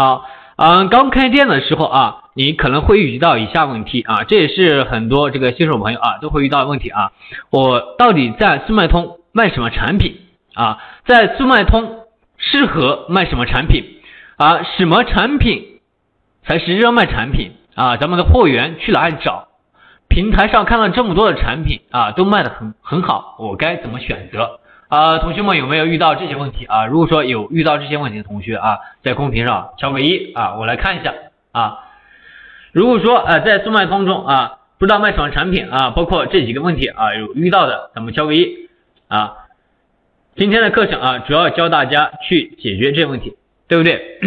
好，嗯，刚开店的时候啊，你可能会遇到以下问题啊，这也是很多这个新手朋友啊都会遇到的问题啊。我到底在速卖通卖什么产品啊？在速卖通适合卖什么产品啊？什么产品才是热卖产品啊？咱们的货源去哪里找？平台上看到这么多的产品啊，都卖的很很好，我该怎么选择？啊，同学们有没有遇到这些问题啊？如果说有遇到这些问题的同学啊，在公屏上敲个一啊，我来看一下啊。如果说呃在速卖通中啊，不知道卖什么产品啊，包括这几个问题啊，有遇到的，咱们敲个一啊。今天的课程啊，主要教大家去解决这些问题，对不对？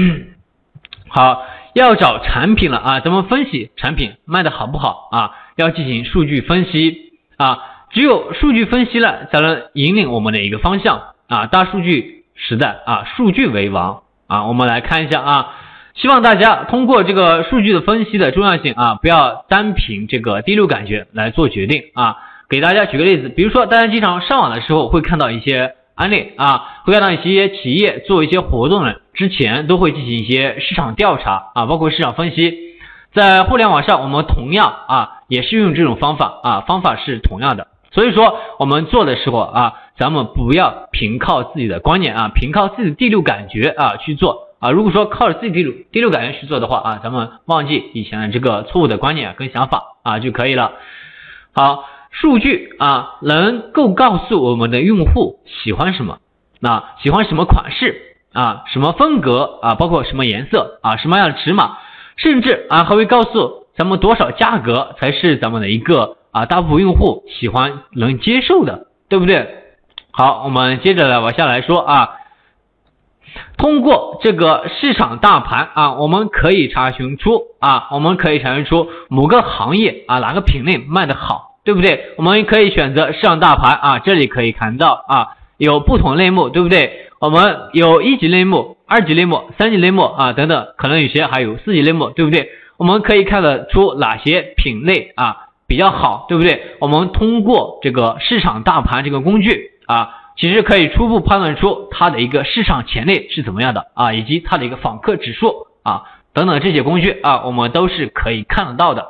好，要找产品了啊，咱们分析产品卖的好不好啊？要进行数据分析啊。只有数据分析了，才能引领我们的一个方向啊！大数据时代啊，数据为王啊！我们来看一下啊，希望大家通过这个数据的分析的重要性啊，不要单凭这个第六感觉来做决定啊！给大家举个例子，比如说大家经常上网的时候会看到一些案例啊，会看到一些企业做一些活动呢，之前都会进行一些市场调查啊，包括市场分析，在互联网上我们同样啊也是用这种方法啊，方法是同样的。所以说，我们做的时候啊，咱们不要凭靠自己的观念啊，凭靠自己的第六感觉啊去做啊。如果说靠着自己第六第六感觉去做的话啊，咱们忘记以前的这个错误的观念跟想法啊就可以了。好，数据啊能够告诉我们的用户喜欢什么，那喜欢什么款式啊，什么风格啊，包括什么颜色啊，什么样的尺码，甚至啊还会告诉咱们多少价格才是咱们的一个。啊，大部分用户喜欢能接受的，对不对？好，我们接着来往下来说啊。通过这个市场大盘啊，我们可以查询出啊，我们可以查询出某个行业啊哪个品类卖的好，对不对？我们可以选择市场大盘啊，这里可以看到啊，有不同类目，对不对？我们有一级类目、二级类目、三级类目啊等等，可能有些还有四级类目，对不对？我们可以看得出哪些品类啊？比较好，对不对？我们通过这个市场大盘这个工具啊，其实可以初步判断出它的一个市场潜力是怎么样的啊，以及它的一个访客指数啊等等这些工具啊，我们都是可以看得到的。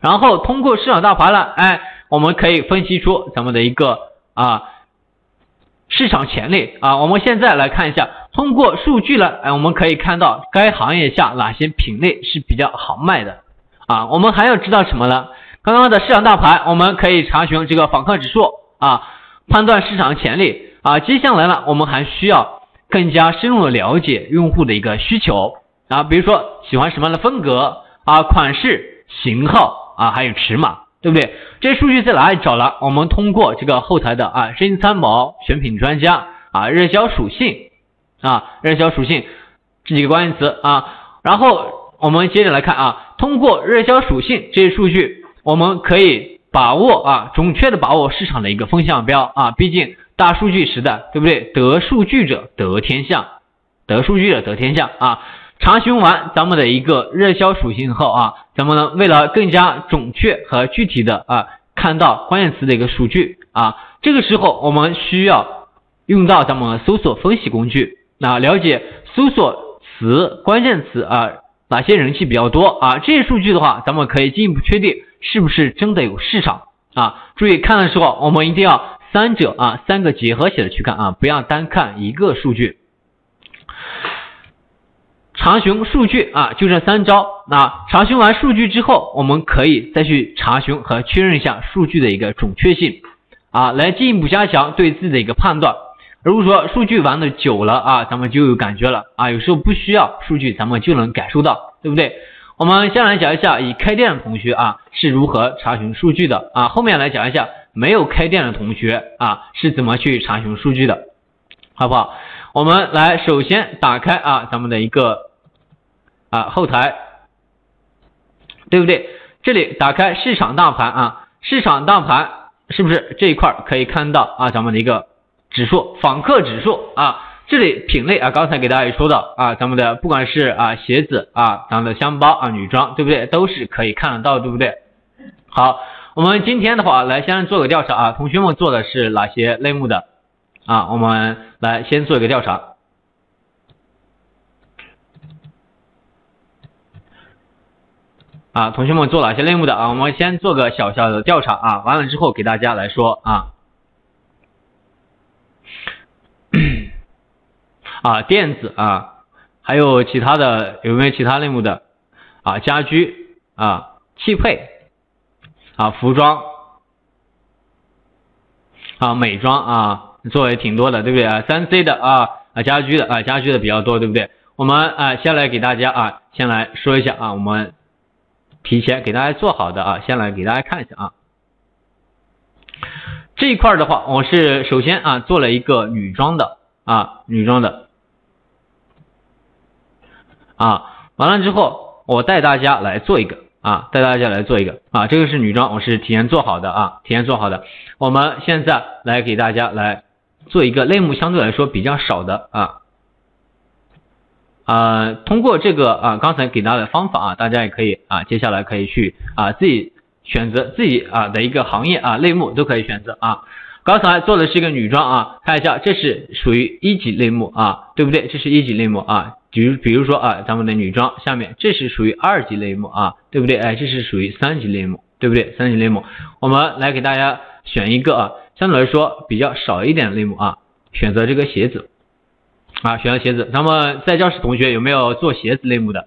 然后通过市场大盘呢，哎，我们可以分析出咱们的一个啊市场潜力啊。我们现在来看一下，通过数据呢，哎，我们可以看到该行业下哪些品类是比较好卖的啊。我们还要知道什么呢？刚刚的市场大盘，我们可以查询这个访客指数啊，判断市场潜力啊。接下来呢，我们还需要更加深入的了解用户的一个需求啊，比如说喜欢什么样的风格啊、款式、型号啊，还有尺码，对不对？这些数据在哪里找呢？我们通过这个后台的啊，生意参谋、选品专家啊、热销属性啊、热销属性这几个关键词啊。然后我们接着来看啊，通过热销属性这些数据。我们可以把握啊，准确的把握市场的一个风向标啊，毕竟大数据时代，对不对？得数据者得天下，得数据者得天下啊。查询完咱们的一个热销属性后啊，咱们呢为了更加准确和具体的啊，看到关键词的一个数据啊，这个时候我们需要用到咱们搜索分析工具，那了解搜索词关键词啊，哪些人气比较多啊？这些数据的话，咱们可以进一步确定。是不是真的有市场啊？注意看的时候，我们一定要三者啊三个结合起来去看啊，不要单看一个数据。查询数据啊，就这三招。那查询完数据之后，我们可以再去查询和确认一下数据的一个准确性啊，来进一步加强对自己的一个判断。如果说数据玩的久了啊，咱们就有感觉了啊，有时候不需要数据，咱们就能感受到，对不对？我们先来讲一下已开店的同学啊是如何查询数据的啊，后面来讲一下没有开店的同学啊是怎么去查询数据的，好不好？我们来首先打开啊咱们的一个啊后台，对不对？这里打开市场大盘啊，市场大盘是不是这一块可以看到啊咱们的一个指数访客指数啊这里品类啊刚才给大家也说到啊咱们的不管是啊鞋子啊咱们的箱包啊女装对不对？都是可以看得到对不对？好我们今天的话来先做个调查啊同学们做的是哪些类目的？啊我们来先做一个调查。啊同学们做哪些类目的？啊我们先做个小小的调查啊完了之后给大家来说啊。啊，电子啊，还有其他的有没有其他类目的啊？家居啊，汽配啊，服装啊，美妆啊，做的挺多的，对不对啊？三 C 的啊啊，家居的啊，家居的比较多，对不对？我们啊，先来给大家啊，先来说一下啊，我们提前给大家做好的啊，先来给大家看一下啊。这一块的话，我是首先啊，做了一个女装的啊，女装的。啊，完了之后，我带大家来做一个啊，带大家来做一个啊，这个是女装，我是提前做好的啊，提前做好的。我们现在来给大家来做一个类目相对来说比较少的啊，呃，通过这个啊刚才给大家的方法啊，大家也可以啊，接下来可以去啊自己选择自己啊的一个行业啊类目都可以选择啊。刚才做的是一个女装啊，看一下，这是属于一级类目啊，对不对？这是一级类目啊。比如，比如说啊，咱们的女装下面，这是属于二级类目啊，对不对？哎，这是属于三级类目，对不对？三级类目，我们来给大家选一个啊，相对来说比较少一点的类目啊，选择这个鞋子啊，选择鞋子。咱们在教室同学有没有做鞋子类目的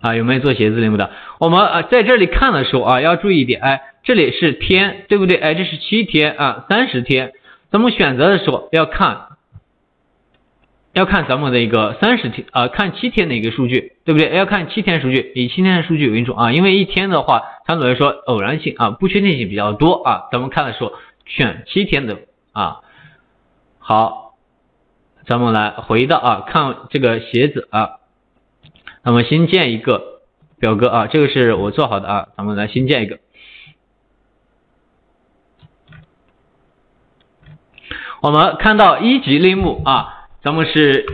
啊？有没有做鞋子类目的？我们啊在这里看的时候啊，要注意一点，哎，这里是天，对不对？哎，这是七天啊，三十天，咱们选择的时候要看。要看咱们的一个三十天啊，看七天的一个数据，对不对？要看七天数据，以七天的数据为主啊，因为一天的话相对来说偶然性啊，不确定性比较多啊。咱们看的时候选七天的啊。好，咱们来回到啊，看这个鞋子啊，咱们新建一个表格啊，这个是我做好的啊，咱们来新建一个。我们看到一级类目啊。咱们是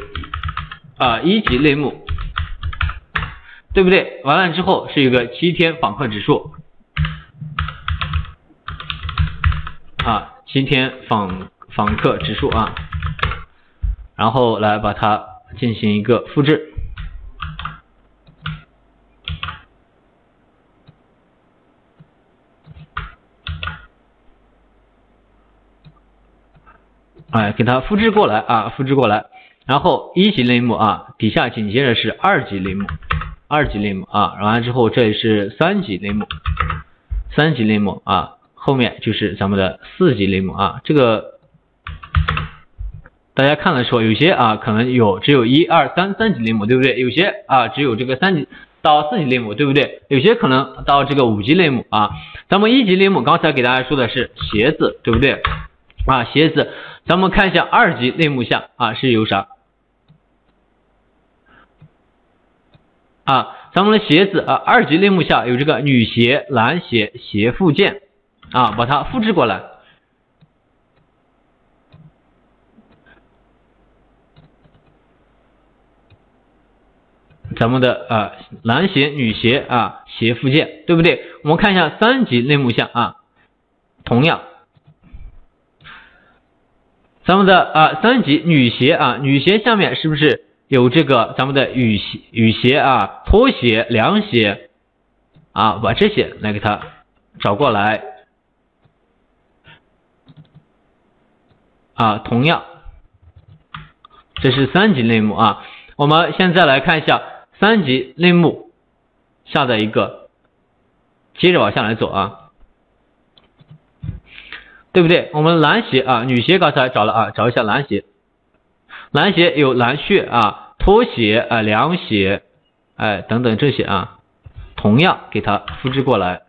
啊一级类目，对不对？完了之后是一个七天访客指数啊，七天访访客指数啊，然后来把它进行一个复制，哎，给它复制过来啊，复制过来，然后一级类目啊，底下紧接着是二级类目，二级类目啊，完了之后这里是三级类目，三级类目啊，后面就是咱们的四级类目啊，这个大家看的时候，有些啊可能有只有一二三三级类目，对不对？有些啊只有这个三级到四级类目，对不对？有些可能到这个五级类目啊，咱们一级类目刚才给大家说的是鞋子，对不对？啊，鞋子。咱们看一下二级类目下啊是有啥啊？咱们的鞋子啊，二级类目下有这个女鞋、男鞋、鞋附件啊，把它复制过来。咱们的啊男鞋、女鞋啊鞋附件，对不对？我们看一下三级类目下啊，同样。咱们的啊三级女鞋啊，女鞋下面是不是有这个咱们的雨鞋、雨鞋啊、拖鞋、凉鞋啊？把这些来给它找过来啊，同样，这是三级类目啊。我们现在来看一下三级类目下的一个，接着往下来走啊。对不对？我们男鞋啊，女鞋刚才找了啊，找一下男鞋。男鞋有男靴啊，拖鞋啊，凉鞋，哎，等等这些啊，同样给它复制过来，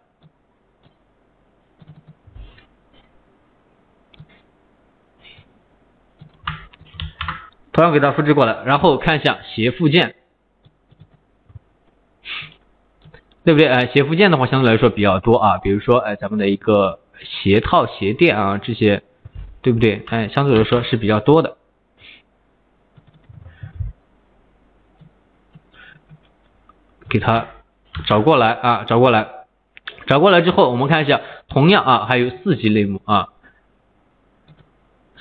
同样给它复制过来，然后看一下鞋附件，对不对？哎，鞋附件的话相对来说比较多啊，比如说哎，咱们的一个。鞋套、鞋垫啊，这些对不对？哎，相对来说是比较多的。给它找过来啊，找过来，找过来之后，我们看一下，同样啊，还有四级类目啊。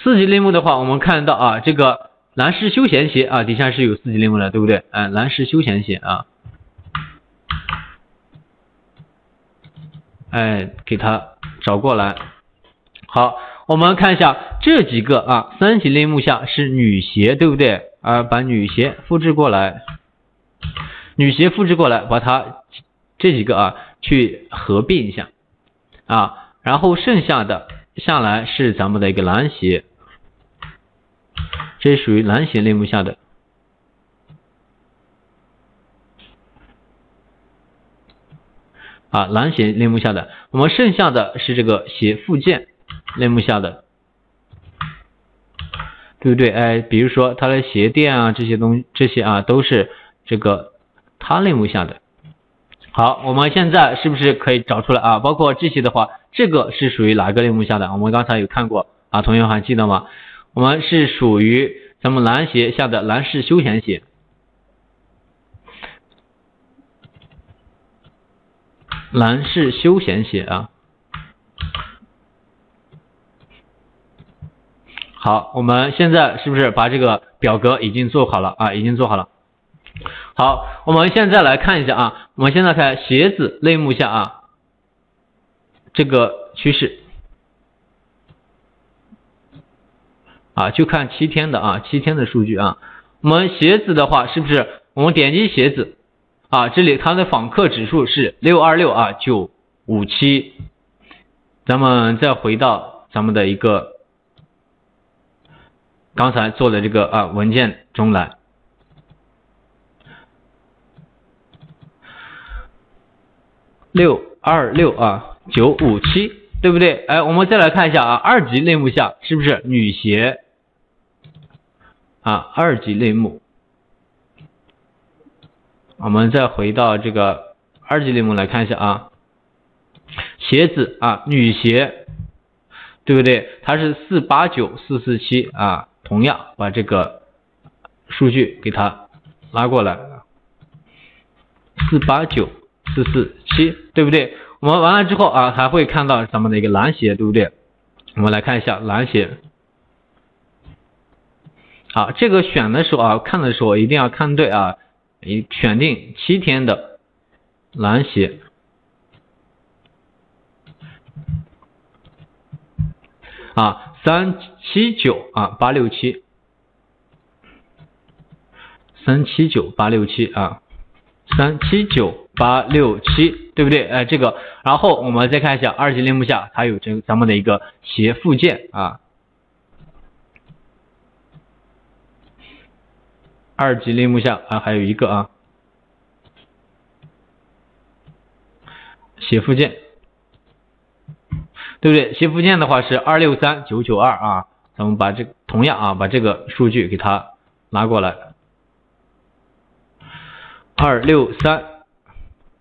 四级类目的话，我们看到啊，这个男士休闲鞋啊，底下是有四级类目的，对不对？哎，男士休闲鞋啊。哎，给它找过来。好，我们看一下这几个啊，三级类目下是女鞋，对不对？啊，把女鞋复制过来，女鞋复制过来，把它这几个啊去合并一下啊，然后剩下的下来是咱们的一个男鞋，这属于男鞋类目下的。啊，男鞋类目下的，我们剩下的是这个鞋附件类目下的，对不对？哎，比如说它的鞋垫啊，这些东这些啊，都是这个它类目下的。好，我们现在是不是可以找出来啊？包括这些的话，这个是属于哪个类目下的？我们刚才有看过啊，同学还记得吗？我们是属于咱们男鞋下的男士休闲鞋。男士休闲鞋啊，好，我们现在是不是把这个表格已经做好了啊？已经做好了。好，我们现在来看一下啊，我们现在看鞋子类目下啊，这个趋势啊，就看七天的啊，七天的数据啊。我们鞋子的话，是不是我们点击鞋子？啊，这里它的访客指数是六二六啊九五七，咱们再回到咱们的一个刚才做的这个啊文件中来，六二六啊九五七，对不对？哎，我们再来看一下啊，二级类目下是不是女鞋啊？二级类目。我们再回到这个二级类目来看一下啊，鞋子啊，女鞋，对不对？它是四八九四四七啊，同样把这个数据给它拉过来，四八九四四七，对不对？我们完了之后啊，还会看到咱们的一个男鞋，对不对？我们来看一下男鞋，好，这个选的时候啊，看的时候一定要看对啊。你选定七天的蓝鞋啊，三七九啊，八六七，三七九八六七啊，三七九八六七，对不对？哎，这个，然后我们再看一下二级类目下，它有这咱们的一个鞋附件啊。二级类目下啊，还有一个啊，写附件，对不对？写附件的话是二六三九九二啊，咱们把这同样啊，把这个数据给它拿过来，二六三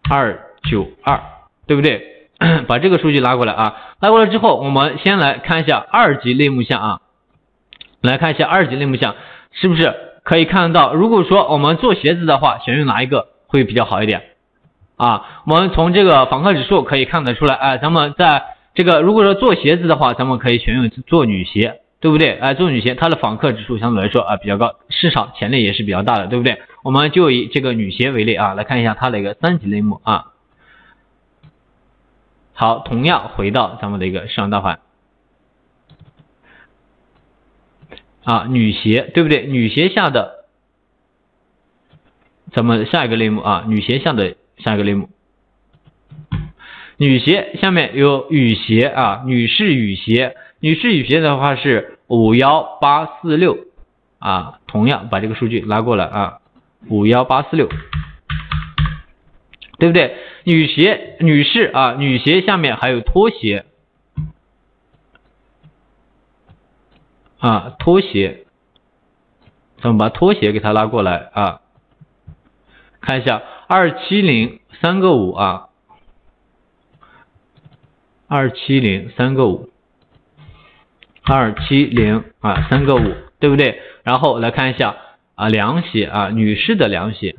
二九二，对不对？把这个数据拉过来啊，拉过来之后，我们先来看一下二级类目下啊，来看一下二级类目下是不是？可以看得到，如果说我们做鞋子的话，选用哪一个会比较好一点啊？我们从这个访客指数可以看得出来，哎，咱们在这个如果说做鞋子的话，咱们可以选用做女鞋，对不对？哎，做女鞋它的访客指数相对来说啊比较高，市场潜力也是比较大的，对不对？我们就以这个女鞋为例啊，来看一下它的一个三级类目啊。好，同样回到咱们的一个市场大盘。啊，女鞋对不对？女鞋下的咱们下一个类目啊，女鞋下的下一个类目，女鞋下面有雨鞋啊，女士雨鞋，女士雨鞋的话是五幺八四六啊，同样把这个数据拉过来啊，五幺八四六，对不对？女鞋女士啊，女鞋下面还有拖鞋。啊，拖鞋，咱们把拖鞋给它拉过来啊，看一下二七零三个五啊，二七零三个五，二七零啊三个五，对不对？然后来看一下啊，凉鞋啊，女士的凉鞋，